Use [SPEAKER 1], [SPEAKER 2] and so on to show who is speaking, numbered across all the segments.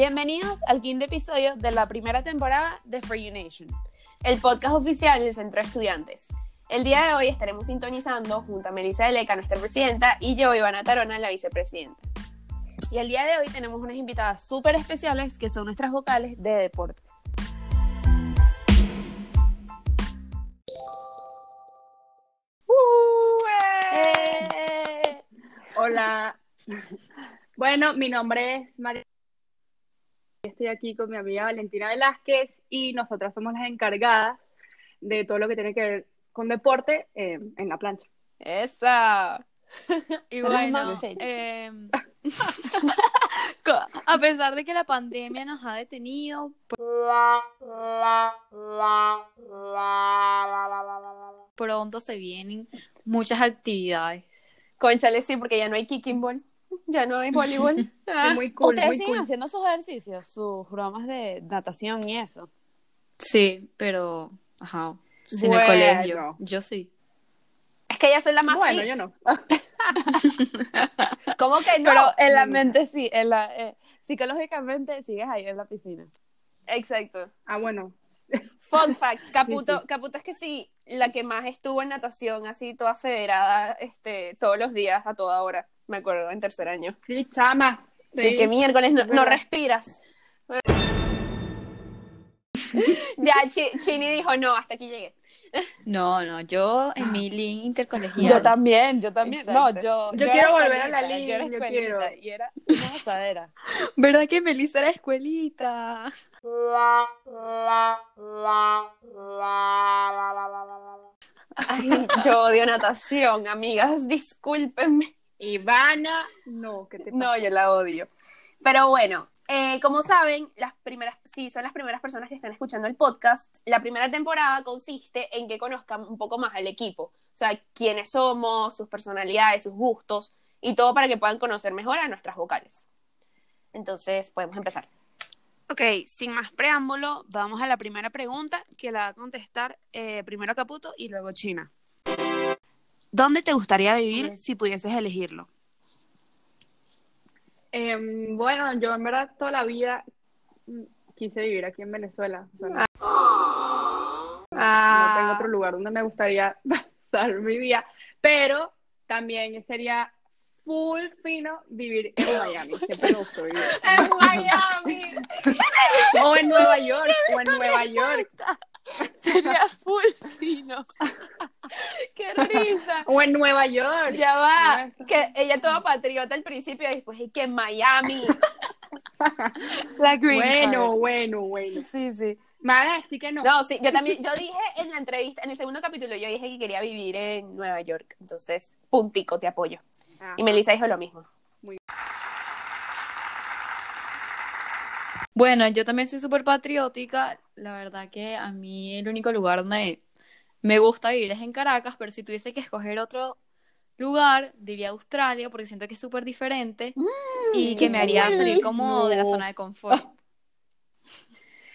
[SPEAKER 1] Bienvenidos al quinto episodio de la primera temporada de For You Nation.
[SPEAKER 2] el podcast oficial del Centro de Estudiantes. El día de hoy estaremos sintonizando junto a Melissa Deleca, nuestra presidenta, y yo, Ivana Tarona, la vicepresidenta.
[SPEAKER 1] Y el día de hoy tenemos unas invitadas súper especiales que son nuestras vocales de deporte. ¡Eh!
[SPEAKER 3] Hola. Bueno, mi nombre es María. Estoy aquí con mi amiga Valentina Velázquez y nosotras somos las encargadas de todo lo que tiene que ver con deporte eh, en la plancha.
[SPEAKER 2] ¡Esa!
[SPEAKER 4] Y bueno, co- a pesar de que la pandemia nos ha detenido, pronto se vienen muchas actividades.
[SPEAKER 2] Conchale, sí, porque ya no hay kicking ball, ya no hay voleibol. Ah,
[SPEAKER 3] muy cool,
[SPEAKER 1] Ustedes
[SPEAKER 3] muy
[SPEAKER 1] siguen
[SPEAKER 3] cool.
[SPEAKER 1] haciendo sus ejercicios, sus bromas de natación y eso.
[SPEAKER 4] Sí, pero, ajá, sin el colegio. Yo sí.
[SPEAKER 2] Es que ya soy la más
[SPEAKER 3] Bueno,
[SPEAKER 2] fit.
[SPEAKER 3] yo no.
[SPEAKER 2] ¿Cómo que no?
[SPEAKER 1] Pero en la mente sí, en la, eh, psicológicamente sigues ahí en la piscina.
[SPEAKER 2] Exacto.
[SPEAKER 3] Ah, bueno.
[SPEAKER 2] Fun fact, Caputo,
[SPEAKER 3] Sí, sí.
[SPEAKER 2] Caputo es que sí, la que más estuvo en natación, así toda federada, este, todos los días, a toda hora, me acuerdo, en tercer año.
[SPEAKER 3] Sí, chama.
[SPEAKER 2] Sí, que miércoles no, respiras. ya, Chi- Chini dijo, no, hasta aquí llegué.
[SPEAKER 4] No, no, yo en mi link intercolegial.
[SPEAKER 1] Yo también, yo también. No, yo.
[SPEAKER 3] Yo quiero volver a la
[SPEAKER 1] yo era
[SPEAKER 3] línea, yo quiero.
[SPEAKER 1] Y era una gozadera.
[SPEAKER 4] ¿Verdad que Melissa era escuelita?
[SPEAKER 2] Ay, yo odio natación, amigas, discúlpenme.
[SPEAKER 3] Ivana, no, ¿qué te pasa?
[SPEAKER 2] No, yo la odio. Pero bueno, eh, como saben, las primeras, si son las primeras personas que están escuchando el podcast, la primera temporada consiste en que conozcan un poco más al equipo. O sea, quiénes somos, sus personalidades, sus gustos y todo para que puedan conocer mejor a nuestras vocales. Entonces, podemos empezar.
[SPEAKER 1] Ok, sin más preámbulo, vamos a la primera pregunta que la va a contestar eh, primero Caputo y luego China. ¿Dónde te gustaría vivir si pudieses elegirlo?
[SPEAKER 3] Em, bueno, yo en verdad toda la vida mm, quise vivir aquí en Venezuela. O sea, no, no tengo otro lugar donde me gustaría pasar mi vida, pero también sería full fino vivir en Miami. Siempre me gustó vivir.
[SPEAKER 2] ¡En Miami!
[SPEAKER 3] O en Nueva York, o en Nueva York,
[SPEAKER 1] Sería full fino.
[SPEAKER 2] ¡Qué risa!
[SPEAKER 3] o en Nueva York.
[SPEAKER 2] Ya va, que ella toda patriota al principio y después y que en Miami.
[SPEAKER 1] La green
[SPEAKER 3] Bueno,
[SPEAKER 1] card.
[SPEAKER 3] bueno, bueno.
[SPEAKER 2] Sí, sí.
[SPEAKER 3] Me van a decir que no.
[SPEAKER 2] No, sí, yo también, yo dije en la entrevista, en el segundo capítulo, yo dije que quería vivir en Nueva York. Entonces, puntico, te apoyo.
[SPEAKER 3] Ajá.
[SPEAKER 2] Y Melissa dijo lo mismo.
[SPEAKER 4] Bueno, yo también soy súper patriótica. La verdad que a mí el único lugar donde me gusta vivir es en Caracas, pero si tuviese que escoger otro lugar, diría Australia, porque siento que es súper diferente y que me haría salir como de la zona de confort.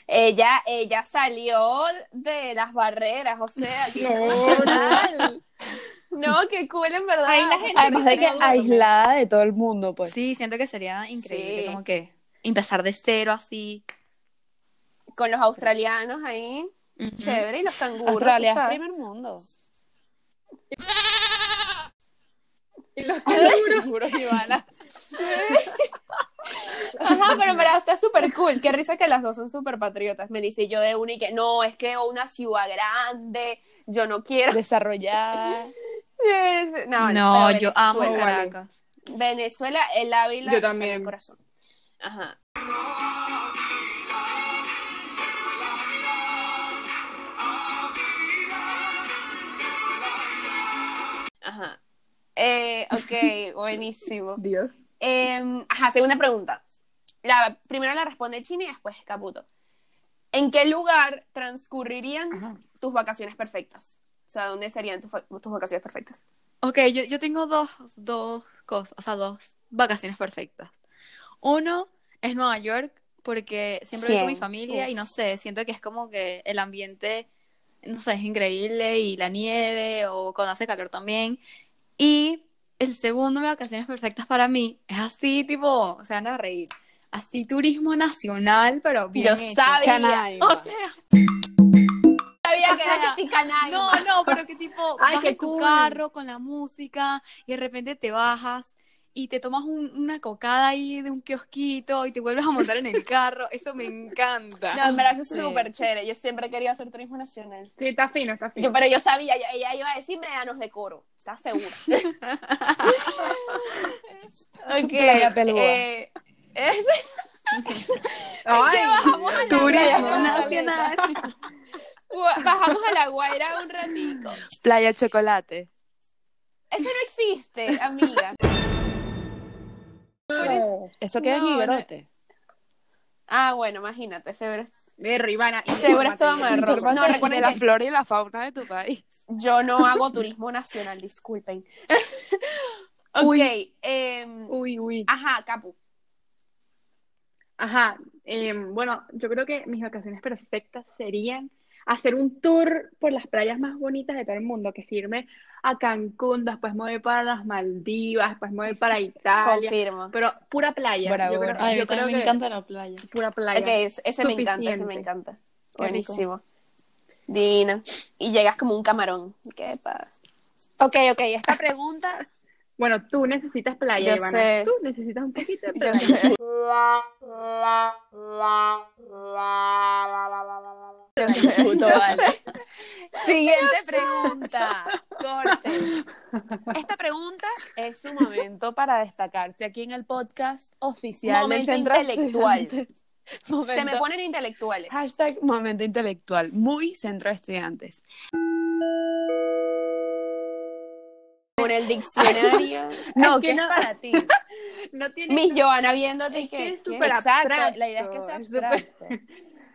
[SPEAKER 2] Ella, ella salió de las barreras, o sea, qué
[SPEAKER 3] No,
[SPEAKER 2] qué cool en verdad.
[SPEAKER 3] Ahí la gente
[SPEAKER 1] Además de que aislada de todo el mundo, pues.
[SPEAKER 4] Sí, siento que sería increíble,
[SPEAKER 2] Sí.
[SPEAKER 4] como que empezar de cero así.
[SPEAKER 2] Con los australianos ahí, Chévere, y los canguros.
[SPEAKER 1] Australia es
[SPEAKER 2] sabes.
[SPEAKER 1] primer mundo.
[SPEAKER 3] Y los
[SPEAKER 1] Juro, Ivana.
[SPEAKER 2] Ajá, pero verdad está súper cool. Qué risa que las dos son súper patriotas. Me dice yo de una y que no, es que una ciudad grande, yo no quiero.
[SPEAKER 1] Desarrollada.
[SPEAKER 2] No,
[SPEAKER 4] No,
[SPEAKER 2] pero
[SPEAKER 4] yo amo
[SPEAKER 2] Venezuela.
[SPEAKER 4] Caracas.
[SPEAKER 2] Venezuela, el Ávila,
[SPEAKER 3] Yo también.
[SPEAKER 2] el corazón. Ajá. Eh, ok, buenísimo.
[SPEAKER 3] Dios.
[SPEAKER 2] Em, ajá, segunda pregunta. La, primero la responde Chini y después Caputo. ¿En qué lugar transcurrirían
[SPEAKER 3] Ajá.
[SPEAKER 2] tus vacaciones perfectas? O sea, ¿dónde serían tus, tus vacaciones perfectas?
[SPEAKER 4] Ok, yo, yo tengo dos, dos cosas, o sea, dos vacaciones perfectas. Uno es Nueva York, porque siempre voy con mi familia y no sé, siento que es como que el ambiente, no sé, es increíble y la nieve o cuando hace calor también. Y el segundo de vacaciones perfectas para mí es así, tipo, se van a reír. así turismo nacional, pero bien
[SPEAKER 2] Yo
[SPEAKER 4] hecho.
[SPEAKER 2] sabía.
[SPEAKER 5] Canaima.
[SPEAKER 4] O sea,
[SPEAKER 2] Sabía que
[SPEAKER 4] O
[SPEAKER 2] era
[SPEAKER 4] sea,
[SPEAKER 2] que sí canaima.
[SPEAKER 4] no, no, pero que tipo,
[SPEAKER 3] Ay,
[SPEAKER 4] vas
[SPEAKER 3] qué
[SPEAKER 4] en tu
[SPEAKER 3] cool.
[SPEAKER 4] carro con la música y de repente te bajas y te tomas un- una cocada ahí de un kiosquito y te vuelves a montar en el carro. Eso me encanta.
[SPEAKER 2] No, en verdad eso es
[SPEAKER 5] Sí.
[SPEAKER 2] súper chévere. Yo siempre querido hacer turismo nacional.
[SPEAKER 3] Sí, está fino, está fino.
[SPEAKER 2] Yo, pero yo sabía, ella, ella iba a decir médanos de coro. ¿Estás segura? ok. Eh, es-
[SPEAKER 3] Ay,
[SPEAKER 2] bajamos a la
[SPEAKER 4] Turismo nacional.
[SPEAKER 2] Bajamos a la Guaira un ratico.
[SPEAKER 5] Playa Chocolate.
[SPEAKER 2] Eso no existe, amiga.
[SPEAKER 5] Eso queda
[SPEAKER 2] No,
[SPEAKER 5] en
[SPEAKER 2] no.
[SPEAKER 5] Higuerote.
[SPEAKER 2] Ah, bueno, imagínate, seguro,
[SPEAKER 3] de Ribana.
[SPEAKER 2] seguro es todo marrón. No,
[SPEAKER 5] de
[SPEAKER 2] recuerden
[SPEAKER 5] la
[SPEAKER 2] que
[SPEAKER 5] flora y la fauna de tu país.
[SPEAKER 2] yo no hago turismo nacional, disculpen. ok,
[SPEAKER 3] Uy.
[SPEAKER 2] em,
[SPEAKER 3] Uy, uy.
[SPEAKER 2] ajá, Capu.
[SPEAKER 3] Ajá, em, bueno, yo creo que mis vacaciones perfectas serían hacer un tour por las playas más bonitas de todo el mundo, que es irme a Cancún, después me voy para las Maldivas, después me voy para Italia,
[SPEAKER 2] Confirmo.
[SPEAKER 3] pero pura playa.
[SPEAKER 5] Bora
[SPEAKER 3] yo creo.
[SPEAKER 4] Ay,
[SPEAKER 3] yo creo
[SPEAKER 4] me
[SPEAKER 3] que
[SPEAKER 4] encanta la playa.
[SPEAKER 3] pura playa.
[SPEAKER 2] Ok, ese me encanta, ese me encanta.
[SPEAKER 4] Qué rico.
[SPEAKER 2] Buenísimo. Dina. Y llegas como un camarón. Qué pasa.
[SPEAKER 5] Ok, ok, esta pregunta.
[SPEAKER 3] Bueno, tú necesitas playa,
[SPEAKER 2] Yo
[SPEAKER 3] Ivana.
[SPEAKER 2] sé.
[SPEAKER 3] Tú necesitas un poquito de
[SPEAKER 2] Yo
[SPEAKER 3] playa.
[SPEAKER 2] sé. Yo sé.
[SPEAKER 5] Puto
[SPEAKER 2] Yo
[SPEAKER 5] vale.
[SPEAKER 2] sé.
[SPEAKER 5] Siguiente pregunta. Corte. Esta pregunta es un momento para destacarse aquí en el podcast oficial
[SPEAKER 2] Momento
[SPEAKER 5] del Centro
[SPEAKER 2] intelectual. Se me ponen intelectuales.
[SPEAKER 5] Hashtag momento intelectual. Muy Centro de Estudiantes.
[SPEAKER 2] Con el diccionario.
[SPEAKER 5] No,
[SPEAKER 3] Es que
[SPEAKER 5] ¿qué
[SPEAKER 3] no-
[SPEAKER 5] es para ti?
[SPEAKER 3] No tiene
[SPEAKER 2] Mis Joana viéndote
[SPEAKER 3] Es que
[SPEAKER 2] que.
[SPEAKER 3] es súper abstracto,
[SPEAKER 5] la idea es que sea abstracto.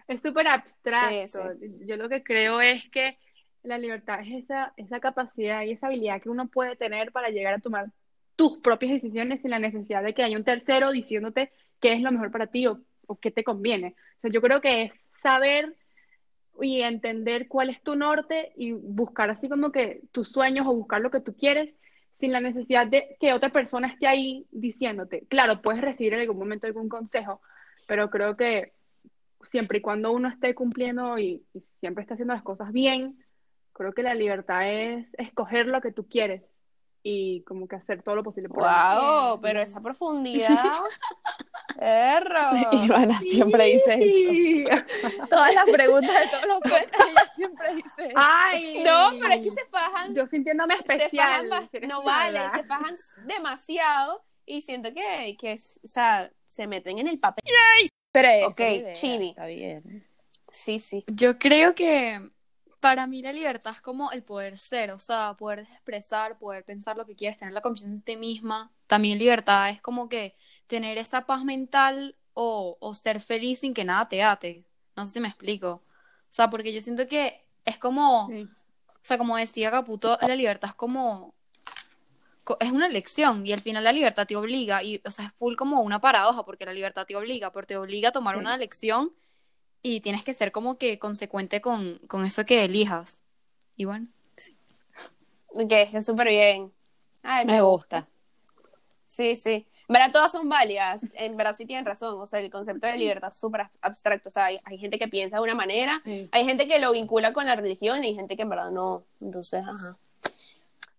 [SPEAKER 3] Es súper abstracto.
[SPEAKER 2] Sí,
[SPEAKER 3] Yo lo que creo es que la libertad es esa, esa capacidad y esa habilidad que uno puede tener para llegar a tomar tus propias decisiones sin la necesidad de que haya un tercero diciéndote qué es lo mejor para ti o, o qué te conviene. O sea, yo creo que es saber y entender cuál es tu norte y buscar así como que tus sueños o buscar lo que tú quieres sin la necesidad de que otra persona esté ahí diciéndote. Claro, puedes recibir en algún momento algún consejo, pero creo que siempre y cuando uno esté cumpliendo y, y siempre esté haciendo las cosas bien, creo que la libertad es escoger lo que tú quieres y como que hacer todo lo posible por.
[SPEAKER 2] Wow, pero esa profundidad. Erro.
[SPEAKER 5] Ivana siempre dice eso. Todas las preguntas de todos los podcasts, ella siempre dice eso.
[SPEAKER 3] Ay,
[SPEAKER 2] No, pero es que se fajan.
[SPEAKER 3] yo sintiéndome
[SPEAKER 2] Se fajan
[SPEAKER 3] especial. si eres
[SPEAKER 2] no vale, se fajan demasiado y siento que, que es- o sea, se meten en el papel.
[SPEAKER 5] Pero
[SPEAKER 2] Ok,
[SPEAKER 5] es la idea,
[SPEAKER 2] Chini.
[SPEAKER 5] Está bien.
[SPEAKER 2] Sí, sí.
[SPEAKER 4] Yo creo que para mí la libertad es como el poder ser, o sea, poder expresar, poder pensar lo que quieres, tener la confianza en ti misma. También libertad es como que tener esa paz mental o, o ser feliz sin que nada te ate. No sé si me explico. O sea, porque yo siento que es como,
[SPEAKER 3] Sí.
[SPEAKER 4] o sea, como decía Caputo, la libertad es como, co- es una elección y al final la libertad te obliga y, o sea, es full como una paradoja porque la libertad te obliga, pero te obliga a tomar
[SPEAKER 3] Sí.
[SPEAKER 4] una elección y tienes que ser como que consecuente con, con eso que elijas. Y bueno,
[SPEAKER 2] Ok, está súper bien. Ay,
[SPEAKER 5] Me gusta.
[SPEAKER 2] Sí, sí. Verdad todas son válidas. En verdad sí tienen razón. O sea, el concepto de libertad es súper abstracto. O sea, hay, hay gente que piensa de una manera,
[SPEAKER 3] Sí.
[SPEAKER 2] hay gente que lo vincula con la religión y hay gente que en verdad no. Entonces, ajá.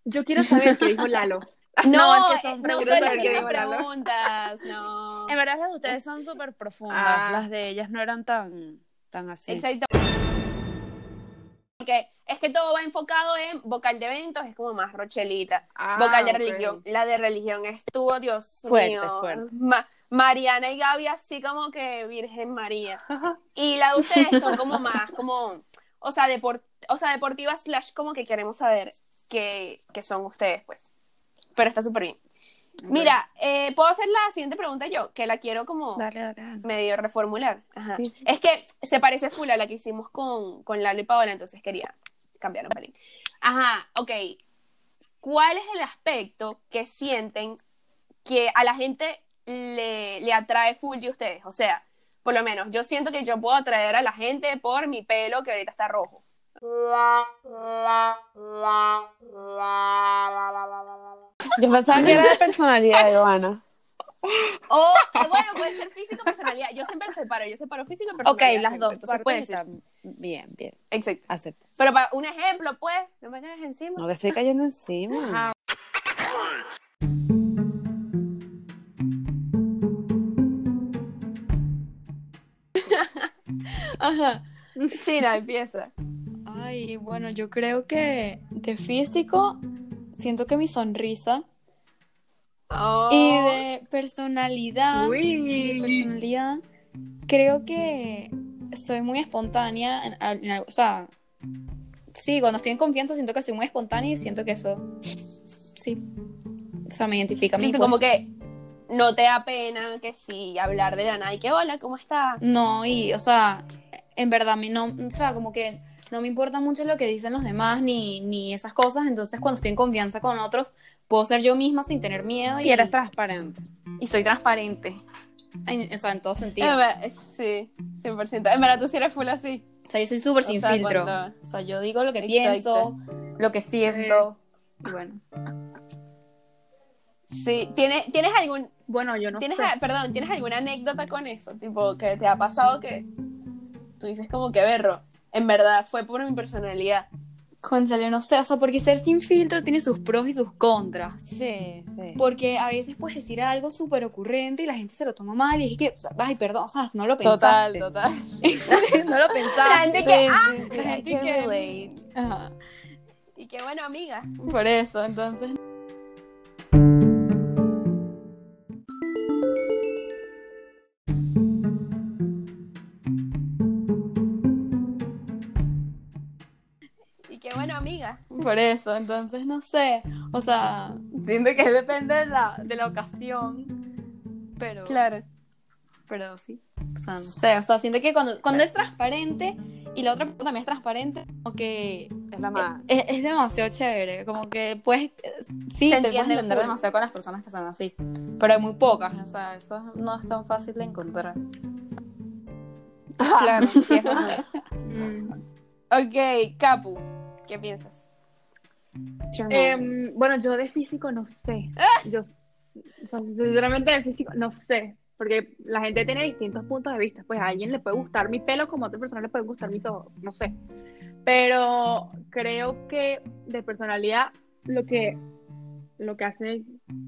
[SPEAKER 3] Yo quiero saber qué dijo Lalo.
[SPEAKER 2] No,
[SPEAKER 3] es que
[SPEAKER 2] eh,
[SPEAKER 3] son
[SPEAKER 2] no son las mismas preguntas. No.
[SPEAKER 5] En verdad las de ustedes son súper profundas.
[SPEAKER 3] Ah.
[SPEAKER 5] Las de ellas no eran tan, tan así.
[SPEAKER 2] Exacto. Porque es que todo va enfocado en vocal de eventos, es como más rochelita.
[SPEAKER 3] Ah,
[SPEAKER 2] vocal de
[SPEAKER 3] ok.
[SPEAKER 2] religión. La de religión estuvo, Dios
[SPEAKER 5] Fuerte,
[SPEAKER 2] mío.
[SPEAKER 5] fuerte.
[SPEAKER 2] Ma- Mariana y Gaby así como que Virgen María. Y la de ustedes son como más, como, o sea, depor- o sea, deportivas slash como que queremos saber qué, qué son ustedes, pues. Pero está súper bien. Mira, eh, ¿puedo hacer la siguiente pregunta yo? Que la quiero como
[SPEAKER 5] Dale, dale. dale.
[SPEAKER 2] medio reformular. Ajá.
[SPEAKER 5] Sí, sí.
[SPEAKER 2] Es que se parece full a la que hicimos con, con Lalo y Paola, entonces quería cambiar un pelín. Ajá, ok. ¿Cuál es el aspecto que sienten que a la gente le, le atrae full de ustedes? O sea, por lo menos, yo siento que yo puedo atraer a la gente por mi pelo que ahorita está rojo.
[SPEAKER 5] Yo pensaba que era de personalidad, Ivana.
[SPEAKER 2] O, eh, bueno, puede ser físico o personalidad. Yo siempre separo, yo separo físico y
[SPEAKER 5] Ok,
[SPEAKER 2] personalidad.
[SPEAKER 5] las
[SPEAKER 2] siempre.
[SPEAKER 5] dos
[SPEAKER 2] Entonces
[SPEAKER 5] partes
[SPEAKER 2] puede ser.
[SPEAKER 5] están bien, bien.
[SPEAKER 2] Exacto.
[SPEAKER 5] Acepto.
[SPEAKER 2] Pero para un ejemplo, pues, no me caigas encima.
[SPEAKER 5] No te estoy cayendo encima.
[SPEAKER 3] Ajá.
[SPEAKER 2] Ajá. China, empieza.
[SPEAKER 4] Ay, bueno, yo creo que de físico siento que mi sonrisa
[SPEAKER 2] Oh.
[SPEAKER 4] y de personalidad, y de personalidad creo que soy muy espontánea, en- en- en- o sea, sí, cuando estoy en confianza siento que soy muy espontánea y siento que eso, sí, o sea, me identifica
[SPEAKER 2] que
[SPEAKER 4] pues.
[SPEAKER 2] como que no te da pena que sí hablar de la nada y que hola, ¿cómo estás?
[SPEAKER 4] No, y, o sea, en verdad, a mí no, o sea, como que no me importa mucho lo que dicen los demás ni, ni esas cosas, entonces cuando estoy en confianza con otros, puedo ser yo misma sin tener miedo y,
[SPEAKER 5] Y eres transparente.
[SPEAKER 4] y soy transparente, en, o sea, en todo sentido.
[SPEAKER 2] Sí, 100%. En verdad, tú sí eres full así.
[SPEAKER 4] O sea, yo soy súper sin
[SPEAKER 2] sea,
[SPEAKER 4] filtro.
[SPEAKER 2] cuando-
[SPEAKER 4] O sea, yo digo lo que
[SPEAKER 2] Exacto.
[SPEAKER 4] pienso, lo que siento, y bueno.
[SPEAKER 2] Sí, ¿tienes, ¿tienes algún,
[SPEAKER 3] Bueno, yo no
[SPEAKER 2] tienes,
[SPEAKER 3] sé.
[SPEAKER 2] a- perdón, ¿tienes alguna anécdota con eso? Tipo, que te ha pasado que tú dices como que berro, en verdad fue por mi personalidad.
[SPEAKER 4] Conchale, no sé, o sea, porque ser sin filtro tiene sus pros y sus contras.
[SPEAKER 5] Sí, sí.
[SPEAKER 4] Porque a veces puedes decir algo súper ocurrente y la gente se lo toma mal y es que, o sea, ay, perdón, o sea, no lo
[SPEAKER 5] Total,
[SPEAKER 4] pensaste.
[SPEAKER 5] total.
[SPEAKER 4] no lo pensaste.
[SPEAKER 2] La gente que, ah,
[SPEAKER 5] Sí, sí,
[SPEAKER 4] la gente que-. Ajá,
[SPEAKER 2] y qué bueno, amiga.
[SPEAKER 4] por eso, entonces. Por eso, entonces no sé. O sea, siento que depende de la, de la ocasión. Pero,
[SPEAKER 2] Claro.
[SPEAKER 4] pero sí. O sea, no sé. O sea, siento que cuando, cuando es transparente y la otra persona también es transparente, como que
[SPEAKER 5] Es la más.
[SPEAKER 4] es, es demasiado chévere. Como que puedes. Sí,
[SPEAKER 2] Se
[SPEAKER 4] te puedes entender demasiado con las personas que son así. Pero hay muy pocas. O sea, eso no es tan fácil de encontrar.
[SPEAKER 2] Claro, razón.
[SPEAKER 3] Mm.
[SPEAKER 2] Ok, Capu, ¿qué piensas?
[SPEAKER 3] Em, bueno, yo de físico no sé. Yo, o sea, sinceramente de físico no sé. Porque la gente tiene distintos puntos de vista. Pues a alguien le puede gustar mi pelo como a otra persona le puede gustar mis ojos. No sé. Pero creo que de personalidad lo que, lo que hace,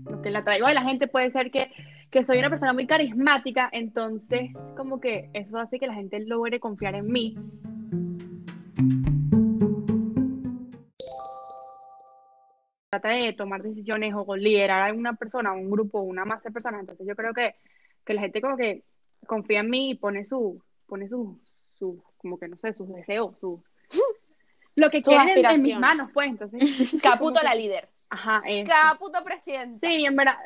[SPEAKER 3] lo que la traigo de la gente puede ser que, que soy una persona muy carismática. Entonces, como que eso hace que la gente logre confiar en mí. Trata de tomar decisiones o liderar a una persona, un grupo, una masa de personas. Entonces yo creo que, que la gente como que confía en mí y pone su, pone sus, sus, como que no sé, sus deseos, sus lo que quieren en- en, mis manos, pues. Entonces,
[SPEAKER 2] Caputo la
[SPEAKER 3] que-
[SPEAKER 2] líder.
[SPEAKER 3] Ajá, eso.
[SPEAKER 2] Caputo presidente.
[SPEAKER 3] Sí, en verdad.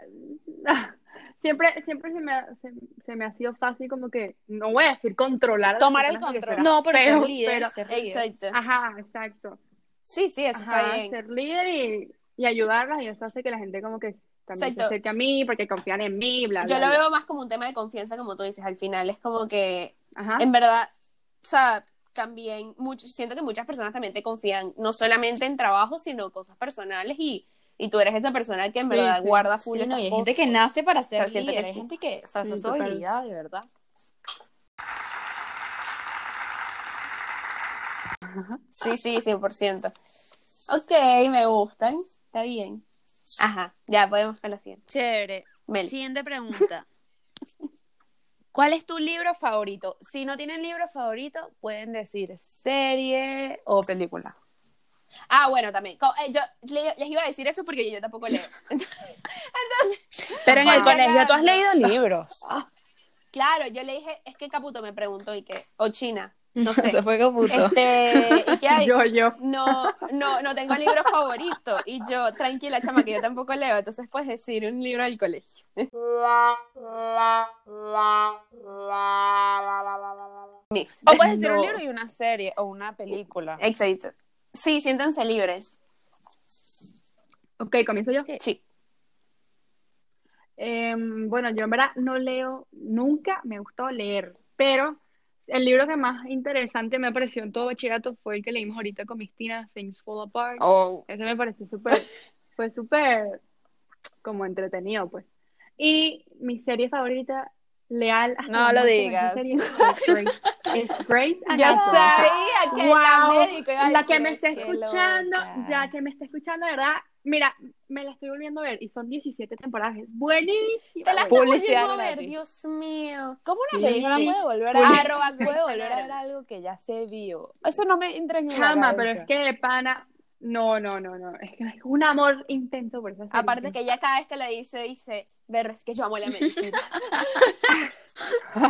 [SPEAKER 3] Siempre, siempre se me, ha, se, se me ha sido fácil como que, no voy a decir controlar.
[SPEAKER 5] Tomar el control.
[SPEAKER 4] No, pero, ser líder.
[SPEAKER 3] pero-
[SPEAKER 4] ser líder.
[SPEAKER 2] Exacto.
[SPEAKER 3] Ajá, exacto.
[SPEAKER 2] Sí, sí, eso está
[SPEAKER 3] Ajá,
[SPEAKER 2] bien.
[SPEAKER 3] ser líder y, y ayudarlas y eso hace que la gente como que también
[SPEAKER 2] Exacto.
[SPEAKER 3] se acerque a mí porque confían en mí, bla, bla,
[SPEAKER 2] Yo lo
[SPEAKER 3] bla.
[SPEAKER 2] veo más como un tema de confianza, como tú dices. Al final es como que,
[SPEAKER 3] Ajá.
[SPEAKER 2] en verdad, o sea, también, mucho, siento que muchas personas también te confían, no solamente en trabajo, sino cosas personales y, y tú eres esa persona que en verdad
[SPEAKER 3] sí.
[SPEAKER 2] guarda full
[SPEAKER 4] Sí, no, y hay gente que nace para ser
[SPEAKER 2] sea, siento que
[SPEAKER 4] líder, hay
[SPEAKER 2] sí.
[SPEAKER 4] gente que, o sea, esa
[SPEAKER 3] Sí,
[SPEAKER 4] es su habilidad, de verdad.
[SPEAKER 2] Sí, sí, 100%. Ok, me gustan. Está bien. Ajá, ya podemos con la siguiente.
[SPEAKER 5] Chévere.
[SPEAKER 2] Mel.
[SPEAKER 5] Siguiente pregunta. ¿Cuál es tu libro favorito? Si no tienen libro favorito, pueden decir serie o película.
[SPEAKER 2] Ah, bueno, también. Eh, yo le- les iba a decir eso porque yo tampoco leo.
[SPEAKER 5] Pero en el colegio tú has leído libros.
[SPEAKER 2] Claro, yo le dije, es que Caputo me preguntó y que, o China, no sé.
[SPEAKER 4] Se fue Caputo.
[SPEAKER 2] Este, ¿y qué hay?
[SPEAKER 3] Yo, yo.
[SPEAKER 2] No, no, no tengo libro favorito. Y yo, tranquila, chama, que yo tampoco leo. Entonces puedes decir un libro del colegio. Mix.
[SPEAKER 5] O puedes decir un libro y una serie o una película.
[SPEAKER 2] Exacto. Sí, siéntanse libres.
[SPEAKER 3] Ok, comienzo yo.
[SPEAKER 2] Sí.
[SPEAKER 3] Em, bueno, yo en verdad no leo, nunca me gustó leer, pero el libro que más interesante me pareció en todo bachillerato fue el que leímos ahorita con Mistina, Things Fall Apart.
[SPEAKER 2] Oh.
[SPEAKER 3] Ese me pareció súper, fue súper como entretenido, pues. Y mi serie favorita leal hasta
[SPEAKER 1] No
[SPEAKER 3] la
[SPEAKER 1] lo digas.
[SPEAKER 3] serie es Grace. Es Grace
[SPEAKER 2] Yo sabía que la
[SPEAKER 3] Wow,
[SPEAKER 2] médico iba a
[SPEAKER 3] la que me está escuchando,
[SPEAKER 1] loca.
[SPEAKER 3] ya que me está escuchando, de verdad, mira, me la estoy volviendo a ver y son 17 temporadas, es buenísima.
[SPEAKER 2] Te la estás volviendo a ver. Dios mío.
[SPEAKER 1] ¿Cómo una
[SPEAKER 3] Sí,
[SPEAKER 1] persona
[SPEAKER 3] sí.
[SPEAKER 1] puede volver a
[SPEAKER 2] Arroba
[SPEAKER 1] puede volver a ver algo que ya se vio? Eso no me entra en
[SPEAKER 3] Chama, pero es que de pana, no, no, no, no, es que es un amor intenso por esa serie.
[SPEAKER 2] Aparte que ella cada vez que le dice, dice, Berro, es que yo amo la medicina.
[SPEAKER 1] en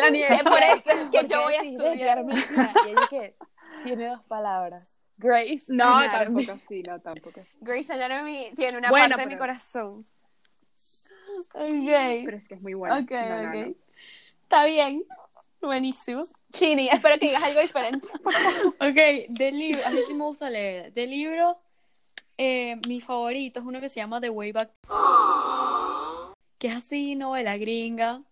[SPEAKER 1] la
[SPEAKER 2] Es por eso es que
[SPEAKER 1] ¿Por
[SPEAKER 2] yo voy a estudiar
[SPEAKER 1] medicina? Y ella que tiene dos palabras. Grace.
[SPEAKER 3] No,
[SPEAKER 1] Anatomy.
[SPEAKER 3] tampoco así, no, tampoco.
[SPEAKER 2] Grey's Anatomy tiene una
[SPEAKER 3] Bueno,
[SPEAKER 2] parte de mi corazón.
[SPEAKER 3] Pero es que es muy bueno.
[SPEAKER 2] Ok,
[SPEAKER 3] No, no,
[SPEAKER 2] ok.
[SPEAKER 3] no.
[SPEAKER 2] Está bien. Buenísimo. Chini, espero que digas algo diferente.
[SPEAKER 4] Ok, de libro, a mí sí me gusta leer. De libro, eh, mi favorito es uno que se llama The Way Back, que es así, novela gringa,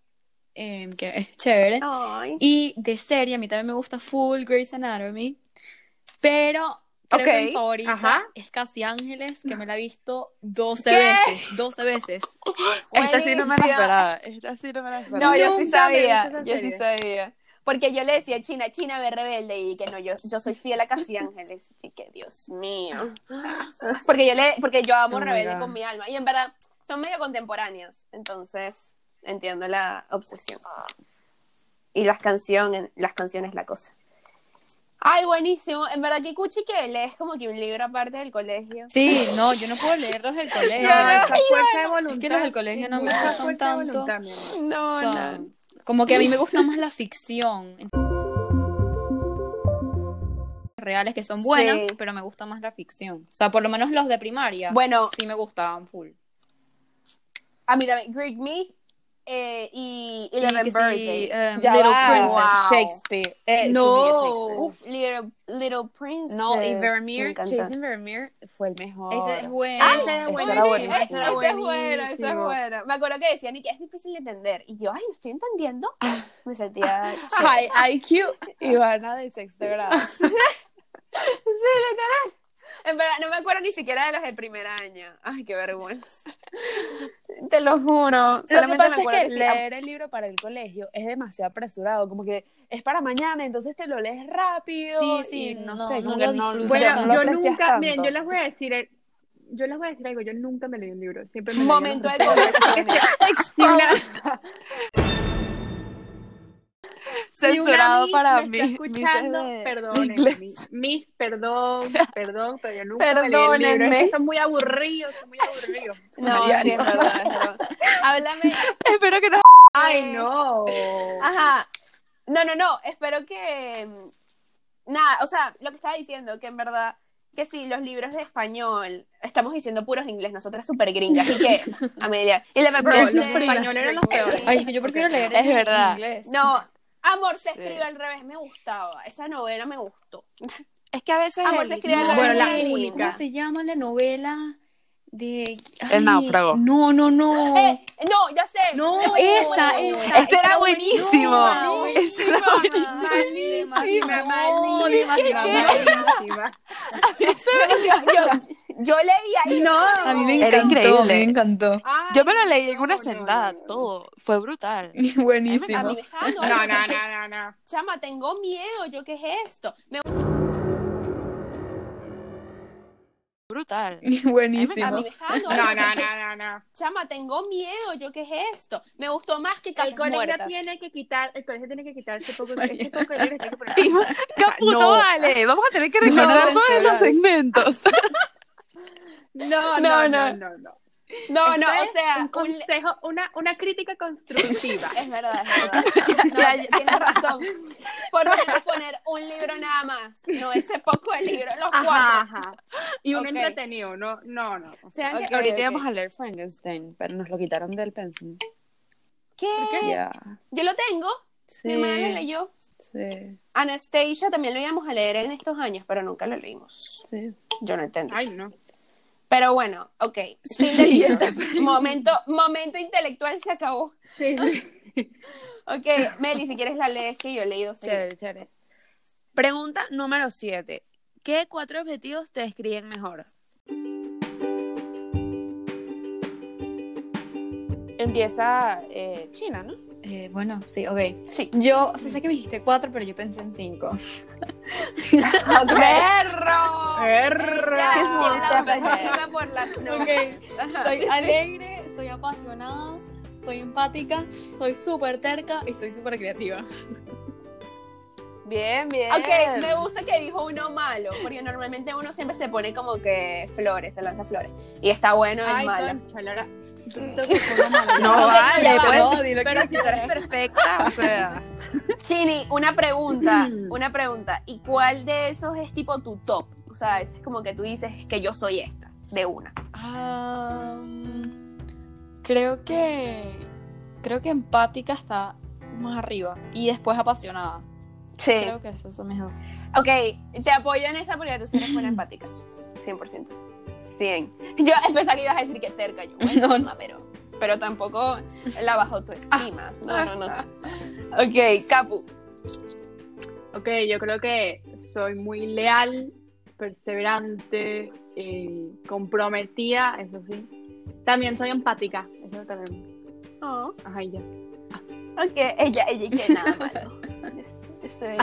[SPEAKER 4] eh, que es chévere.
[SPEAKER 2] Ay.
[SPEAKER 4] Y de serie, a mí también me gusta Full Grey's Anatomy, pero creo que
[SPEAKER 2] Ok.
[SPEAKER 4] mi favorita
[SPEAKER 3] Ajá.
[SPEAKER 4] es Casi Ángeles, que me la he visto 12
[SPEAKER 1] ¿Qué?
[SPEAKER 4] veces, 12 veces.
[SPEAKER 1] Esta sí no me la esperaba. Esta sí no me la esperaba.
[SPEAKER 2] No, yo sí
[SPEAKER 3] me
[SPEAKER 2] sabía. Yo sí sabía. Porque yo le decía, China, China, ve rebelde. Y que no, yo, yo soy fiel a Casi Ángeles. Así que, Dios mío. Porque yo, le, porque yo amo
[SPEAKER 1] Oh
[SPEAKER 2] rebelde con mi alma. Y en verdad, son medio contemporáneas. Entonces, entiendo la obsesión. Y las canciones, las canciones, la cosa. Ay, buenísimo. En verdad, que cuchi que lees como que un libro aparte del colegio.
[SPEAKER 4] Sí, no, yo no puedo leerlos del colegio.
[SPEAKER 3] No, esa fuerza de voluntad.
[SPEAKER 4] Es que los del colegio no me gustan tanto.
[SPEAKER 3] voluntad.
[SPEAKER 2] No,
[SPEAKER 4] O sea,
[SPEAKER 2] no.
[SPEAKER 4] como que a mí me gusta más la ficción. Reales que son buenas,
[SPEAKER 2] Sí.
[SPEAKER 4] pero me gusta más la ficción. O sea, por lo menos los de primaria.
[SPEAKER 2] Bueno,
[SPEAKER 4] sí me gustaban full.
[SPEAKER 2] a mí también. Greek Myth eh, y Eleven
[SPEAKER 4] Y que sí,
[SPEAKER 2] Birthday.
[SPEAKER 4] em,
[SPEAKER 1] Ya
[SPEAKER 4] Little
[SPEAKER 1] va.
[SPEAKER 4] Princess.
[SPEAKER 2] Wow.
[SPEAKER 1] Shakespeare. Eh,
[SPEAKER 3] No.
[SPEAKER 1] Shakespeare.
[SPEAKER 2] Uf, Little, Little Princess.
[SPEAKER 1] No, y
[SPEAKER 2] Me
[SPEAKER 1] Vermeer. Jason Vermeer fue el mejor.
[SPEAKER 4] Ese es bueno.
[SPEAKER 2] Ay,
[SPEAKER 3] Ese era buenísimo. ese
[SPEAKER 2] es bueno, ese es bueno. Me acuerdo que decían y que es difícil de entender. Y yo, ay, no estoy entendiendo. Me sentía
[SPEAKER 1] High. IQ, Ivana de sexto grado.
[SPEAKER 2] Sí, literal. En verdad, no me acuerdo ni siquiera de los del primer año. Ay, qué vergüenza. Te lo juro.
[SPEAKER 1] Lo que pasa es que leer el libro para el colegio es demasiado apresurado, como que es para mañana, entonces te lo lees rápido.
[SPEAKER 4] Sí, sí,
[SPEAKER 1] y no,
[SPEAKER 4] no,
[SPEAKER 1] sé,
[SPEAKER 4] no
[SPEAKER 1] no.
[SPEAKER 3] Bueno, yo nunca, miren,
[SPEAKER 1] tanto.
[SPEAKER 3] yo les voy a decir, yo les voy a decir algo, yo nunca me leí un libro, siempre me leí
[SPEAKER 2] Momento
[SPEAKER 3] los
[SPEAKER 2] de
[SPEAKER 3] resúmenes.
[SPEAKER 1] Censurado
[SPEAKER 3] Miss
[SPEAKER 1] para
[SPEAKER 3] me
[SPEAKER 1] mí.
[SPEAKER 3] escuchando, perdónenme,
[SPEAKER 1] inglés.
[SPEAKER 3] mi- Miss, perdón, perdón, pero yo nunca me leí el libro,
[SPEAKER 2] Perdónenme.
[SPEAKER 3] son muy aburridos, son muy aburridos.
[SPEAKER 2] No, sí, es verdad, es verdad. Háblame.
[SPEAKER 1] Espero que no.
[SPEAKER 3] Ay, no.
[SPEAKER 2] Ajá. No, no, no. Espero que. Nada, o sea, lo que estaba diciendo, que en verdad, que sí, los libros de español, estamos diciendo puros inglés, nosotras súper gringas, así que, Amelia. Y la
[SPEAKER 3] No, los españoles eran los peores.
[SPEAKER 4] Ay, es que yo prefiero leer
[SPEAKER 1] Es
[SPEAKER 4] en
[SPEAKER 1] verdad.
[SPEAKER 4] inglés.
[SPEAKER 2] No, amor se
[SPEAKER 1] Sí.
[SPEAKER 2] escribió al revés, me gustaba. Esa novela me gustó.
[SPEAKER 1] Es que a veces.
[SPEAKER 2] Amor,
[SPEAKER 1] el-
[SPEAKER 2] se escribe al revés.
[SPEAKER 3] Bueno, la
[SPEAKER 2] muy
[SPEAKER 3] única.
[SPEAKER 2] linda.
[SPEAKER 4] ¿Cómo se llama la novela de
[SPEAKER 1] El náufrago.
[SPEAKER 4] No, no, no.
[SPEAKER 2] Eh, no, ya sé.
[SPEAKER 3] No,
[SPEAKER 4] esa, esa.
[SPEAKER 1] Ese era buenísimo.
[SPEAKER 2] No,
[SPEAKER 1] Ese era buenísimo.
[SPEAKER 3] Malísima.
[SPEAKER 2] Yo, leía y
[SPEAKER 3] No.
[SPEAKER 4] A mí me
[SPEAKER 1] Era
[SPEAKER 4] encantó,
[SPEAKER 1] increíble.
[SPEAKER 4] me encantó.
[SPEAKER 3] Ay,
[SPEAKER 1] Yo me lo leí en una
[SPEAKER 3] no,
[SPEAKER 1] sentada,
[SPEAKER 3] no, no.
[SPEAKER 1] todo. Fue brutal.
[SPEAKER 4] Buenísimo.
[SPEAKER 3] No, no, no, no.
[SPEAKER 2] Chama, tengo miedo, yo qué es esto. Me
[SPEAKER 1] Brutal.
[SPEAKER 2] A
[SPEAKER 4] Buenísimo.
[SPEAKER 2] mí me está dando
[SPEAKER 3] No, no, no, no, no.
[SPEAKER 2] Chama, tengo miedo, yo qué es esto. Me gustó más que
[SPEAKER 3] El colegio
[SPEAKER 2] Muertas.
[SPEAKER 3] tiene que quitar, el colegio tiene que quitar ese poco, de tiene que poner.
[SPEAKER 1] Caputo,
[SPEAKER 3] No.
[SPEAKER 1] vale. Vamos a tener que recordar
[SPEAKER 2] No,
[SPEAKER 1] todos esos segmentos.
[SPEAKER 3] No,
[SPEAKER 2] No,
[SPEAKER 3] no,
[SPEAKER 2] no.
[SPEAKER 3] no, no, no.
[SPEAKER 2] O sea,
[SPEAKER 3] un
[SPEAKER 2] un-
[SPEAKER 3] consejo, una, una crítica constructiva.
[SPEAKER 2] es verdad, es verdad. No, tienes razón. Por menos poner un libro nada más, no ese poco de libro, los
[SPEAKER 3] Ajá,
[SPEAKER 2] cuatro.
[SPEAKER 3] ajá. Y un
[SPEAKER 2] Ok.
[SPEAKER 3] entretenido, no, no, no.
[SPEAKER 1] O sea,
[SPEAKER 2] Ok,
[SPEAKER 1] que ahorita íbamos a leer Frankenstein, pero nos lo quitaron del pensum.
[SPEAKER 2] ¿Qué?
[SPEAKER 1] Ya.
[SPEAKER 2] Yo lo tengo,
[SPEAKER 1] Sí.
[SPEAKER 2] mi hermana lo leyó.
[SPEAKER 1] Sí.
[SPEAKER 2] Anastasia también lo íbamos a leer en estos años, pero nunca lo leímos.
[SPEAKER 1] Sí.
[SPEAKER 2] Yo no entiendo.
[SPEAKER 3] Ay, no.
[SPEAKER 2] Pero bueno, ok. Momento, momento intelectual se acabó.
[SPEAKER 3] Sí, sí.
[SPEAKER 2] Ok, Meli, si quieres la lees que yo he leído.
[SPEAKER 1] Chévere, chévere. Pregunta número 7. ¿Qué cuatro objetivos te describen Empieza eh, China, ¿no?
[SPEAKER 4] Eh, bueno, sí, ok.
[SPEAKER 2] Sí.
[SPEAKER 4] Yo, o sea, sé que me dijiste cuatro, pero yo pensé en cinco.
[SPEAKER 2] ¡Perro!
[SPEAKER 3] Perro.
[SPEAKER 2] Perspectiva por las Ajá,
[SPEAKER 4] soy
[SPEAKER 2] sí, sí.
[SPEAKER 4] alegre, soy apasionada, soy empática, soy súper terca y soy súper creativa.
[SPEAKER 1] Bien, bien.
[SPEAKER 2] Ok, me gusta que dijo uno malo, porque normalmente uno siempre se pone como que flores, se lanza flores. Y está bueno el
[SPEAKER 3] Ay,
[SPEAKER 2] malo.
[SPEAKER 3] mala.
[SPEAKER 1] No, vale, pues,
[SPEAKER 4] No, dilo que
[SPEAKER 1] pero
[SPEAKER 4] no
[SPEAKER 1] si tú eres perfecta, o sea.
[SPEAKER 2] Chini, una pregunta,
[SPEAKER 3] Mm.
[SPEAKER 2] una pregunta. ¿Y cuál de esos es tipo tu top? O sea, es como que tú dices que yo soy esta, de una.
[SPEAKER 4] Ah, creo que. Creo que empática está más arriba. Y después apasionada.
[SPEAKER 2] Sí.
[SPEAKER 4] Creo que esos son mis dos.
[SPEAKER 2] Ok, te apoyo en esa porque tú sí eres buena empática. 100%. 100. Yo pensaba que ibas a decir que terca. Yo, bueno,
[SPEAKER 4] No,
[SPEAKER 2] no, pero, pero tampoco la bajo autoestima. No, no, no. Ok, Capu.
[SPEAKER 3] Ok, yo creo que soy muy leal, perseverante, eh, comprometida, eso sí. También soy empática, eso también.
[SPEAKER 2] Oh,
[SPEAKER 3] Ajá, ya.
[SPEAKER 2] ok, ella, ella y que nada malo. Soy.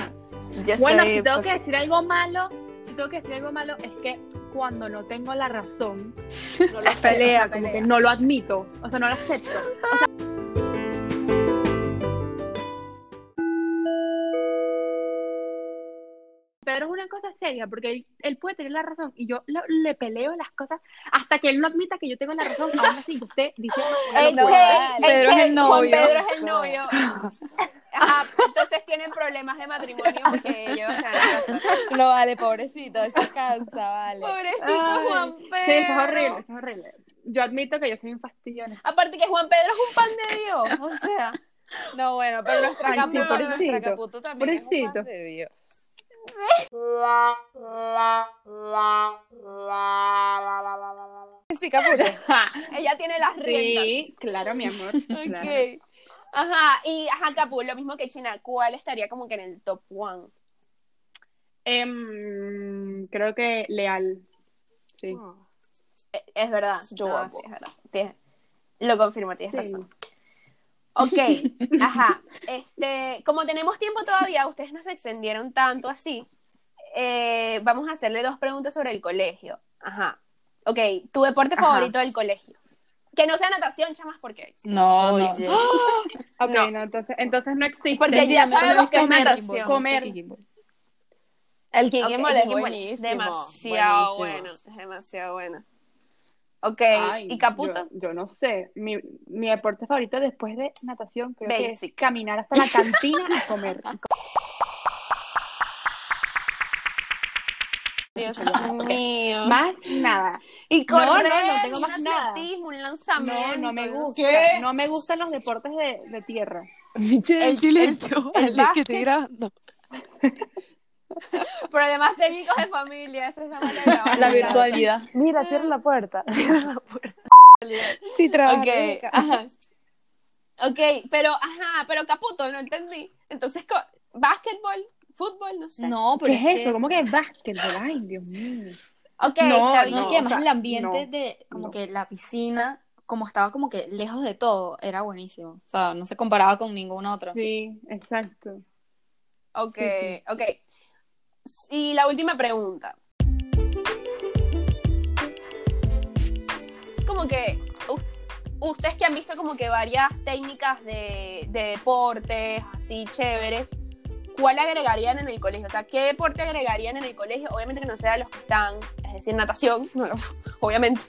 [SPEAKER 2] Yo
[SPEAKER 3] Bueno,
[SPEAKER 2] soy
[SPEAKER 3] si tengo que
[SPEAKER 2] perfecta.
[SPEAKER 3] decir algo malo, si tengo que decir algo malo, es que cuando no tengo la razón, no lo
[SPEAKER 1] Pelea,
[SPEAKER 3] como
[SPEAKER 1] pelea.
[SPEAKER 3] que no lo admito, o sea, no lo acepto. O sea, Pedro es una cosa seria, porque él, él puede tener la razón y yo lo- le peleo las cosas hasta que él no admita que yo tengo la razón, aún así locura.
[SPEAKER 2] que,
[SPEAKER 4] Pedro
[SPEAKER 2] es
[SPEAKER 4] el novio.
[SPEAKER 2] Pedro es el novio. Ajá, entonces tienen problemas de matrimonio porque ellos.
[SPEAKER 1] No vale, pobrecito, eso cansa, vale.
[SPEAKER 2] Pobrecito
[SPEAKER 3] Ay,
[SPEAKER 2] Juan Pedro.
[SPEAKER 3] Sí, eso es horrible, eso es horrible. Yo admito que yo soy un fastidio en esto.
[SPEAKER 2] Aparte que Juan Pedro es un pan de Dios, o sea.
[SPEAKER 1] No, bueno, pero nuestra
[SPEAKER 3] Ay, sí,
[SPEAKER 1] nuestra
[SPEAKER 3] pobrecito,
[SPEAKER 1] caputo también es un
[SPEAKER 3] pobrecito.
[SPEAKER 1] pan de Dios. Sí, caputo.
[SPEAKER 2] Ella tiene las riendas.
[SPEAKER 3] Sí, claro, mi amor. claro.
[SPEAKER 2] Ajá, y ajá, Capu, lo mismo que China, ¿cuál estaría como que en el top one?
[SPEAKER 3] Em, creo que leal. Sí.
[SPEAKER 2] Es verdad.
[SPEAKER 1] It's
[SPEAKER 2] No,
[SPEAKER 1] doable.
[SPEAKER 2] sí, es verdad. Tienes- lo confirmo, tienes
[SPEAKER 3] Sí.
[SPEAKER 2] razón. Ok, ajá. Este, como tenemos tiempo todavía, ustedes no se extendieron tanto así. eh, vamos a hacerle dos preguntas sobre el colegio. Ajá. Ok, tu deporte
[SPEAKER 3] Ajá.
[SPEAKER 2] favorito del colegio. Que no sea natación, chamas, porque.
[SPEAKER 4] No, no.
[SPEAKER 1] Oye.
[SPEAKER 3] Ok,
[SPEAKER 2] No.
[SPEAKER 3] no. entonces, entonces no existe.
[SPEAKER 2] Porque ya sabemos que es
[SPEAKER 4] comer,
[SPEAKER 2] natación.
[SPEAKER 3] Comer.
[SPEAKER 1] El
[SPEAKER 2] Ok,
[SPEAKER 1] kickball
[SPEAKER 2] el
[SPEAKER 1] es buenísimo.
[SPEAKER 2] demasiado
[SPEAKER 1] buenísimo.
[SPEAKER 2] bueno. Es demasiado bueno. Ok,
[SPEAKER 3] Ay,
[SPEAKER 2] ¿y Caputo?
[SPEAKER 3] Yo, yo no sé. Mi, mi deporte favorito después de natación creo que
[SPEAKER 2] Basic.
[SPEAKER 3] es caminar hasta la cantina y comer.
[SPEAKER 2] Dios mío.
[SPEAKER 3] Más nada.
[SPEAKER 2] Y
[SPEAKER 3] No, no,
[SPEAKER 2] correr,
[SPEAKER 3] no tengo
[SPEAKER 2] un
[SPEAKER 3] más nada.
[SPEAKER 2] un lanzamiento.
[SPEAKER 3] No, no me gusta. No me gustan los deportes de, de tierra.
[SPEAKER 1] Michelle,
[SPEAKER 2] El-
[SPEAKER 1] silencio.
[SPEAKER 2] el-
[SPEAKER 1] que estoy grabando.
[SPEAKER 2] Problemas técnicos de familia, esa es la manera de grabar.
[SPEAKER 4] La virtualidad.
[SPEAKER 1] Mira, cierra la puerta. Cierra la puerta. Sí, trabaja.
[SPEAKER 2] Ok, ajá. Ok, pero, ajá, pero Caputo, no entendí. Entonces, ¿básquetbol? ¿Fútbol? No sé.
[SPEAKER 4] No, pero
[SPEAKER 3] ¿Qué es
[SPEAKER 4] que
[SPEAKER 3] eso? ¿Cómo que es básquetbol? Ay, Dios mío.
[SPEAKER 2] Ok,
[SPEAKER 3] No,
[SPEAKER 2] está
[SPEAKER 4] No,
[SPEAKER 2] bien.
[SPEAKER 4] es que además
[SPEAKER 3] o sea,
[SPEAKER 4] el ambiente
[SPEAKER 3] no,
[SPEAKER 4] de como
[SPEAKER 3] no.
[SPEAKER 4] que la piscina, como estaba como que lejos de todo, era buenísimo. O sea, no se comparaba con ningún otro.
[SPEAKER 3] Sí, exacto.
[SPEAKER 2] Ok,
[SPEAKER 3] Sí,
[SPEAKER 2] ok. Y la última pregunta. Como que ustedes que han visto como que varias técnicas de, de deportes así chéveres, ¿cuál agregarían en el colegio? O sea, ¿qué deporte agregarían en el colegio? Obviamente que no sea los que están, es decir, natación, obviamente.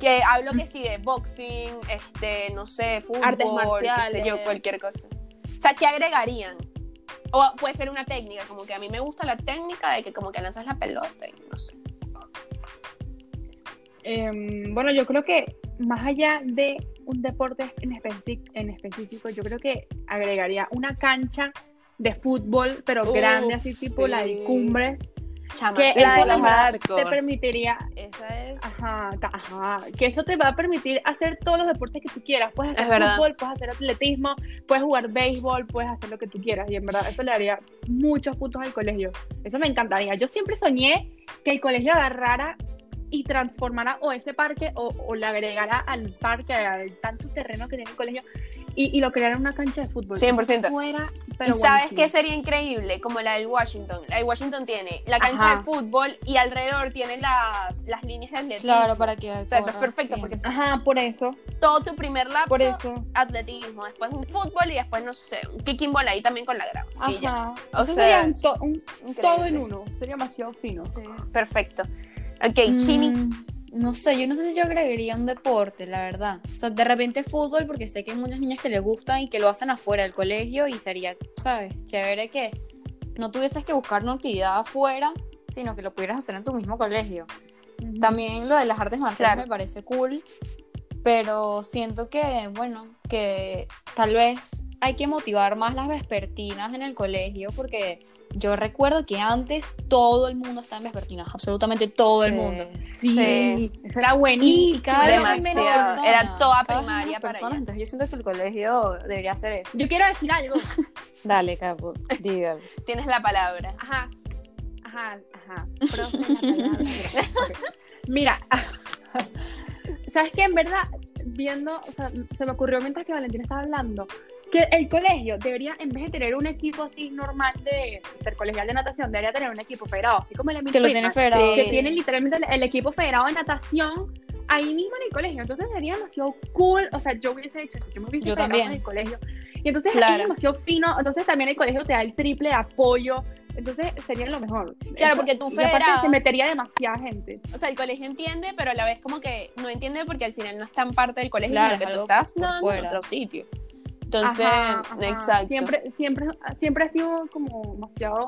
[SPEAKER 2] Que hablo que sí de boxing, este, no sé, fútbol,
[SPEAKER 1] Artes
[SPEAKER 2] qué sé yo,
[SPEAKER 1] marciales.
[SPEAKER 2] cualquier cosa. O sea, ¿qué agregarían? O puede ser una técnica, como que a mí me gusta la técnica de que como que lanzas la pelota y no sé.
[SPEAKER 3] Em, bueno, yo creo que más allá de un deporte en, especi- en específico, yo creo que agregaría una cancha de fútbol, pero
[SPEAKER 1] Uf,
[SPEAKER 3] grande, así tipo la
[SPEAKER 1] sí.
[SPEAKER 3] de cumbre,
[SPEAKER 2] Chama,
[SPEAKER 3] que
[SPEAKER 1] La de los
[SPEAKER 3] te va-
[SPEAKER 1] arcos.
[SPEAKER 3] te permitiría,
[SPEAKER 1] Esa es.
[SPEAKER 3] ajá, ajá, que eso te va a permitir hacer todos los deportes que tú quieras. Puedes
[SPEAKER 2] Es
[SPEAKER 3] hacer fútbol, puedes hacer atletismo, puedes jugar béisbol, puedes hacer lo que tú quieras. Y en verdad, eso le daría muchos puntos al colegio. Eso me encantaría. Yo siempre soñé que el colegio agarrara y transformara o ese parque o, o le agregara al parque, al tanto terreno que tiene el colegio y, y lo creara en una cancha de fútbol.
[SPEAKER 2] 100%.
[SPEAKER 3] Fuera,
[SPEAKER 2] ¿Y
[SPEAKER 3] pero
[SPEAKER 2] sabes
[SPEAKER 3] buenísimo.
[SPEAKER 2] qué sería increíble? Como la del Washington. La del Washington tiene la cancha
[SPEAKER 3] Ajá.
[SPEAKER 2] de fútbol y alrededor tiene las, las líneas de atletismo.
[SPEAKER 4] Claro, para que.
[SPEAKER 2] O sea, eso es perfecto porque
[SPEAKER 3] Ajá, por eso,
[SPEAKER 2] todo tu primer lapso,
[SPEAKER 3] por eso.
[SPEAKER 2] atletismo, después un fútbol y después, no sé, un kicking ball ahí también con la grama. Y ya.
[SPEAKER 3] Ajá.
[SPEAKER 2] O
[SPEAKER 3] Eso
[SPEAKER 2] sea,
[SPEAKER 3] sería un, to- un todo en uno. Sería demasiado fino.
[SPEAKER 2] Perfecto. Ok, Chini.
[SPEAKER 4] No sé, yo no sé si yo agregaría un deporte, la verdad. O sea, de repente fútbol, porque sé que hay muchas niñas que les gustan y que lo hacen afuera del colegio y sería, ¿sabes? Chévere que no tuvieses que buscar una actividad afuera, sino que lo pudieras hacer en tu mismo colegio. También lo de las artes marciales
[SPEAKER 2] Claro.
[SPEAKER 4] me parece cool, pero siento que, bueno, que tal vez hay que motivar más las vespertinas en el colegio, porque yo recuerdo que antes todo el mundo estaba en vespertinas, absolutamente todo el mundo.
[SPEAKER 3] Sí,
[SPEAKER 2] Sí.
[SPEAKER 3] eso era buenísimo.
[SPEAKER 4] y cada vez hay menos
[SPEAKER 2] Demasiado.
[SPEAKER 4] personas,
[SPEAKER 2] Era toda primaria para
[SPEAKER 4] personas, entonces yo siento que el colegio debería hacer eso.
[SPEAKER 3] Yo quiero decir algo.
[SPEAKER 1] Dale, capo, dígalo.
[SPEAKER 2] Tienes la palabra.
[SPEAKER 3] Ajá, ajá, ajá. Profe, la palabra. Ok. Mira, ¿sabes qué? En verdad, viendo, o sea, se me ocurrió mientras que Valentina estaba hablando, que el colegio debería, en vez de tener un equipo así normal de ser colegial de natación, debería tener un equipo federado, así como el
[SPEAKER 4] Que lo
[SPEAKER 3] Friedman,
[SPEAKER 4] tiene federado.
[SPEAKER 2] Sí.
[SPEAKER 3] que tienen literalmente el, el equipo federado de natación ahí mismo en el colegio. Entonces sería demasiado cool. O sea, yo hubiese hecho, yo me hubiese
[SPEAKER 4] Yo
[SPEAKER 3] federado
[SPEAKER 4] también.
[SPEAKER 3] en el colegio. Y entonces
[SPEAKER 2] Claro.
[SPEAKER 3] es demasiado fino. Entonces también el colegio te da el triple de apoyo. Entonces sería lo mejor.
[SPEAKER 2] Claro, porque tú
[SPEAKER 3] y aparte
[SPEAKER 2] federado-
[SPEAKER 3] se metería demasiada gente.
[SPEAKER 2] O sea, el colegio entiende, pero a la vez como que no entiende porque al final no están parte del colegio,
[SPEAKER 4] Claro,
[SPEAKER 2] sino que tú estás en otro sitio. Entonces,
[SPEAKER 3] Ajá, ajá.
[SPEAKER 2] exacto.
[SPEAKER 3] Siempre, siempre, siempre ha sido como demasiado,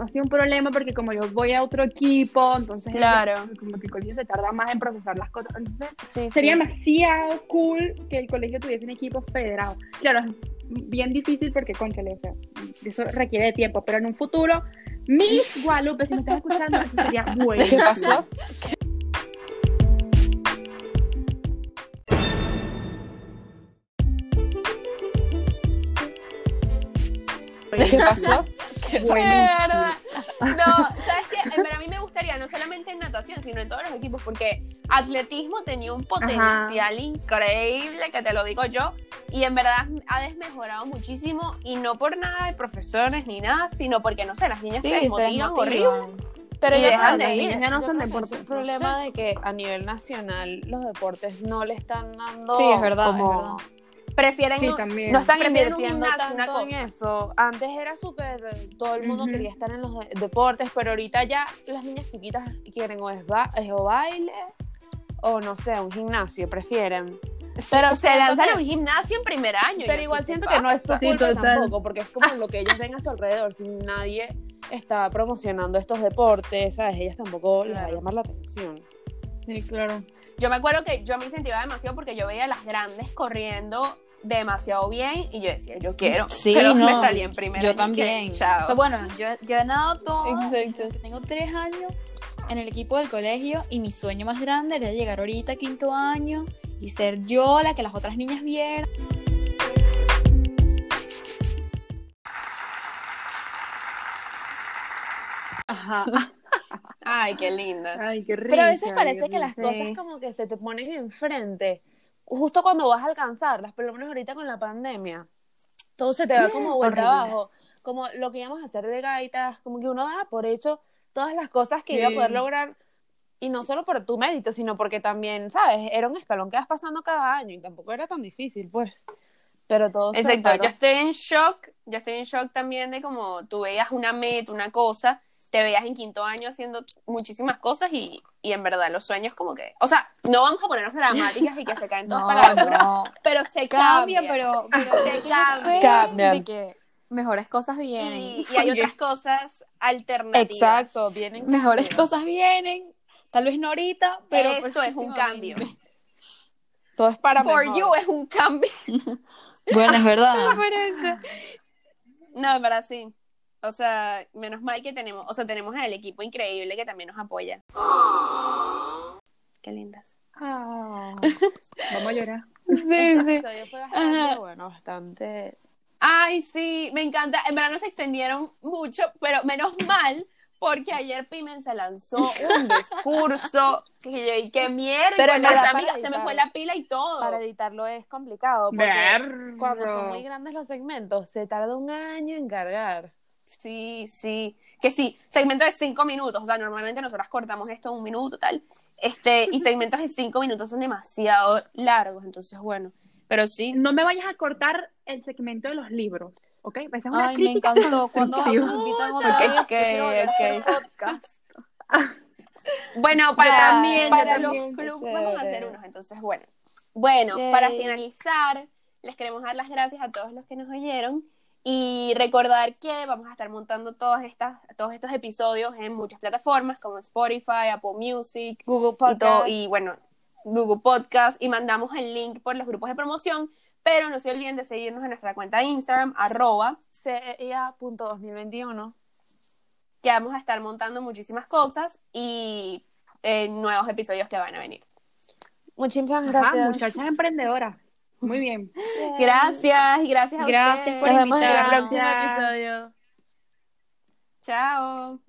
[SPEAKER 3] ha sido un problema porque como yo voy a otro equipo, entonces
[SPEAKER 2] Claro.
[SPEAKER 3] como que el colegio se tarda más en procesar las cosas. Entonces
[SPEAKER 2] Sí,
[SPEAKER 3] sería
[SPEAKER 2] sí.
[SPEAKER 3] demasiado cool que el colegio tuviese un equipo federado. Claro, es bien difícil porque, conchale, o sea, eso requiere de tiempo, pero en un futuro, Miss Guadalupe, si me estás escuchando, eso sería bueno.
[SPEAKER 1] ¿Qué pasó? ¿Qué pasó?
[SPEAKER 2] De verdad. No, ¿sabes qué? Verdad a mí me gustaría, no solamente en natación, sino en todos los equipos, porque atletismo tenía un potencial increíble, que te lo digo yo, y en verdad ha desmejorado muchísimo, y no por nada de profesores ni nada, sino porque, no sé, las niñas se
[SPEAKER 4] Sí, se
[SPEAKER 2] desmotivan horrible.
[SPEAKER 1] Pero ya
[SPEAKER 2] dejan
[SPEAKER 1] no,
[SPEAKER 2] de ir.
[SPEAKER 3] Ya no
[SPEAKER 1] que
[SPEAKER 3] deportes,
[SPEAKER 1] Es un
[SPEAKER 3] no
[SPEAKER 1] problema de que a nivel nacional los deportes no le están dando.
[SPEAKER 4] Sí, es verdad, es
[SPEAKER 1] como-
[SPEAKER 4] verdad.
[SPEAKER 2] Prefieren,
[SPEAKER 3] Sí,
[SPEAKER 2] no,
[SPEAKER 3] también.
[SPEAKER 1] No están
[SPEAKER 2] Prefieren un
[SPEAKER 1] invirtiendo
[SPEAKER 2] gimnasio, una
[SPEAKER 1] tanto en eso. Antes era súper, todo el mundo quería estar en los de- deportes, pero ahorita ya las niñas chiquitas quieren o es, ba- es o baile o no sé, un gimnasio, prefieren. Pero
[SPEAKER 2] se
[SPEAKER 1] siento
[SPEAKER 2] lanzan a un gimnasio en primer año.
[SPEAKER 1] Pero igual siento que no es su.
[SPEAKER 3] Sí,
[SPEAKER 1] culpa tampoco, porque es como lo que ellos ven a su alrededor. Si nadie está promocionando estos deportes, ¿sabes? Ellas tampoco les va a
[SPEAKER 2] Claro.
[SPEAKER 1] llamar la atención.
[SPEAKER 3] Sí, claro.
[SPEAKER 2] Yo me acuerdo que yo me incentivaba demasiado porque yo veía a las grandes corriendo demasiado bien y yo decía, yo quiero.
[SPEAKER 4] Sí,
[SPEAKER 2] pero me
[SPEAKER 4] no,
[SPEAKER 2] salí en primera.
[SPEAKER 4] Yo
[SPEAKER 2] y que,
[SPEAKER 4] también.
[SPEAKER 2] Chao.
[SPEAKER 4] O sea, bueno, yo, yo he nadado todo.
[SPEAKER 2] Exacto.
[SPEAKER 4] Tengo tres años en el equipo del colegio y mi sueño más grande era llegar ahorita a quinto año y ser yo la que las otras niñas vieran.
[SPEAKER 3] Ajá.
[SPEAKER 2] Ay, qué linda.
[SPEAKER 3] Ay, qué rico.
[SPEAKER 1] Pero a veces parece que las
[SPEAKER 3] Sí.
[SPEAKER 1] cosas como que se te ponen enfrente, justo cuando vas a alcanzarlas, por lo menos ahorita con la pandemia. Todo se te va como vuelta
[SPEAKER 3] horrible.
[SPEAKER 1] abajo, como lo que íbamos a hacer de gaitas, como que uno da por hecho todas las cosas que iba a poder
[SPEAKER 3] Sí.
[SPEAKER 1] lograr, y no solo por tu mérito, sino porque también, ¿sabes? Era un escalón que vas pasando cada año y tampoco era tan difícil, pues. Pero todo
[SPEAKER 2] Exacto, yo estoy en shock, yo estoy en shock también de como tú veías una meta, una cosa, te veías en quinto año haciendo muchísimas cosas y, y en verdad los sueños como que, o sea, no vamos a ponernos dramáticas y que se caen todas
[SPEAKER 4] No,
[SPEAKER 2] para la altura,
[SPEAKER 4] no.
[SPEAKER 2] pero se
[SPEAKER 4] Cambia,
[SPEAKER 2] cambia,
[SPEAKER 4] pero, pero
[SPEAKER 2] se cambia.
[SPEAKER 1] Cambian.
[SPEAKER 4] de que mejores cosas vienen.
[SPEAKER 2] Y, y hay otras cosas alternativas.
[SPEAKER 1] Exacto, vienen
[SPEAKER 4] Mejores
[SPEAKER 1] cambios.
[SPEAKER 4] cosas vienen. Tal vez no ahorita, pero
[SPEAKER 2] Esto es un cambio.
[SPEAKER 1] Todo es para
[SPEAKER 2] For
[SPEAKER 1] mejor.
[SPEAKER 2] you es un cambio.
[SPEAKER 4] Bueno, es verdad.
[SPEAKER 2] No, en verdad sí. O sea, menos mal que tenemos, o sea, tenemos al equipo increíble que también nos apoya. Qué lindas.
[SPEAKER 3] Ah, vamos a llorar.
[SPEAKER 4] Sí,
[SPEAKER 1] Este episodio fue bastante, bueno, bastante...
[SPEAKER 2] Ay, sí, me encanta. En verdad no se extendieron mucho, pero menos mal, porque ayer Pimen se lanzó un discurso que yo y qué mierda,
[SPEAKER 1] Pero
[SPEAKER 2] las amigas se me fue la pila y todo.
[SPEAKER 1] Para editarlo es complicado porque
[SPEAKER 3] Ver.
[SPEAKER 1] cuando son muy grandes los segmentos se tarda un año en cargar.
[SPEAKER 2] Sí, sí. Que sí, segmento de cinco minutos. O sea, normalmente nosotras cortamos esto en un minuto, tal. Este, y segmentos de cinco minutos son demasiado largos. Entonces, bueno. Pero sí.
[SPEAKER 3] No me vayas a cortar el segmento de los libros, ¿ok? Esa es una
[SPEAKER 4] Ay, me encantó. ¿Cuándo
[SPEAKER 3] constructiva.
[SPEAKER 4] nos invitan otra
[SPEAKER 2] Ok,
[SPEAKER 4] vez?
[SPEAKER 2] ok,
[SPEAKER 4] Yo quiero volver a hacer
[SPEAKER 2] ok.
[SPEAKER 4] podcast.
[SPEAKER 2] Bueno, para,
[SPEAKER 3] también,
[SPEAKER 2] para los clubs vamos a hacer unos. Entonces, bueno. Bueno,
[SPEAKER 1] Yay.
[SPEAKER 2] para finalizar, les queremos dar las gracias a todos los que nos oyeron. Y recordar que vamos a estar montando todas estas, todos estos episodios en muchas plataformas como Spotify, Apple Music,
[SPEAKER 1] Google
[SPEAKER 2] y, todo-
[SPEAKER 1] Podcast.
[SPEAKER 2] y bueno, Google Podcast y mandamos el link por los grupos de promoción, pero no se olviden de seguirnos en nuestra cuenta de Instagram, arroba,
[SPEAKER 1] CEA.2021.
[SPEAKER 2] que vamos a estar montando muchísimas cosas y eh, nuevos episodios que van a venir.
[SPEAKER 1] Muchísimas
[SPEAKER 3] Ajá,
[SPEAKER 1] gracias.
[SPEAKER 3] muchachas emprendedoras. Muy bien.
[SPEAKER 2] Gracias y gracias a
[SPEAKER 4] Gracias
[SPEAKER 2] ustedes.
[SPEAKER 4] por
[SPEAKER 1] Nos vemos en el
[SPEAKER 4] invitarnos.
[SPEAKER 1] próximo episodio.
[SPEAKER 2] Chao.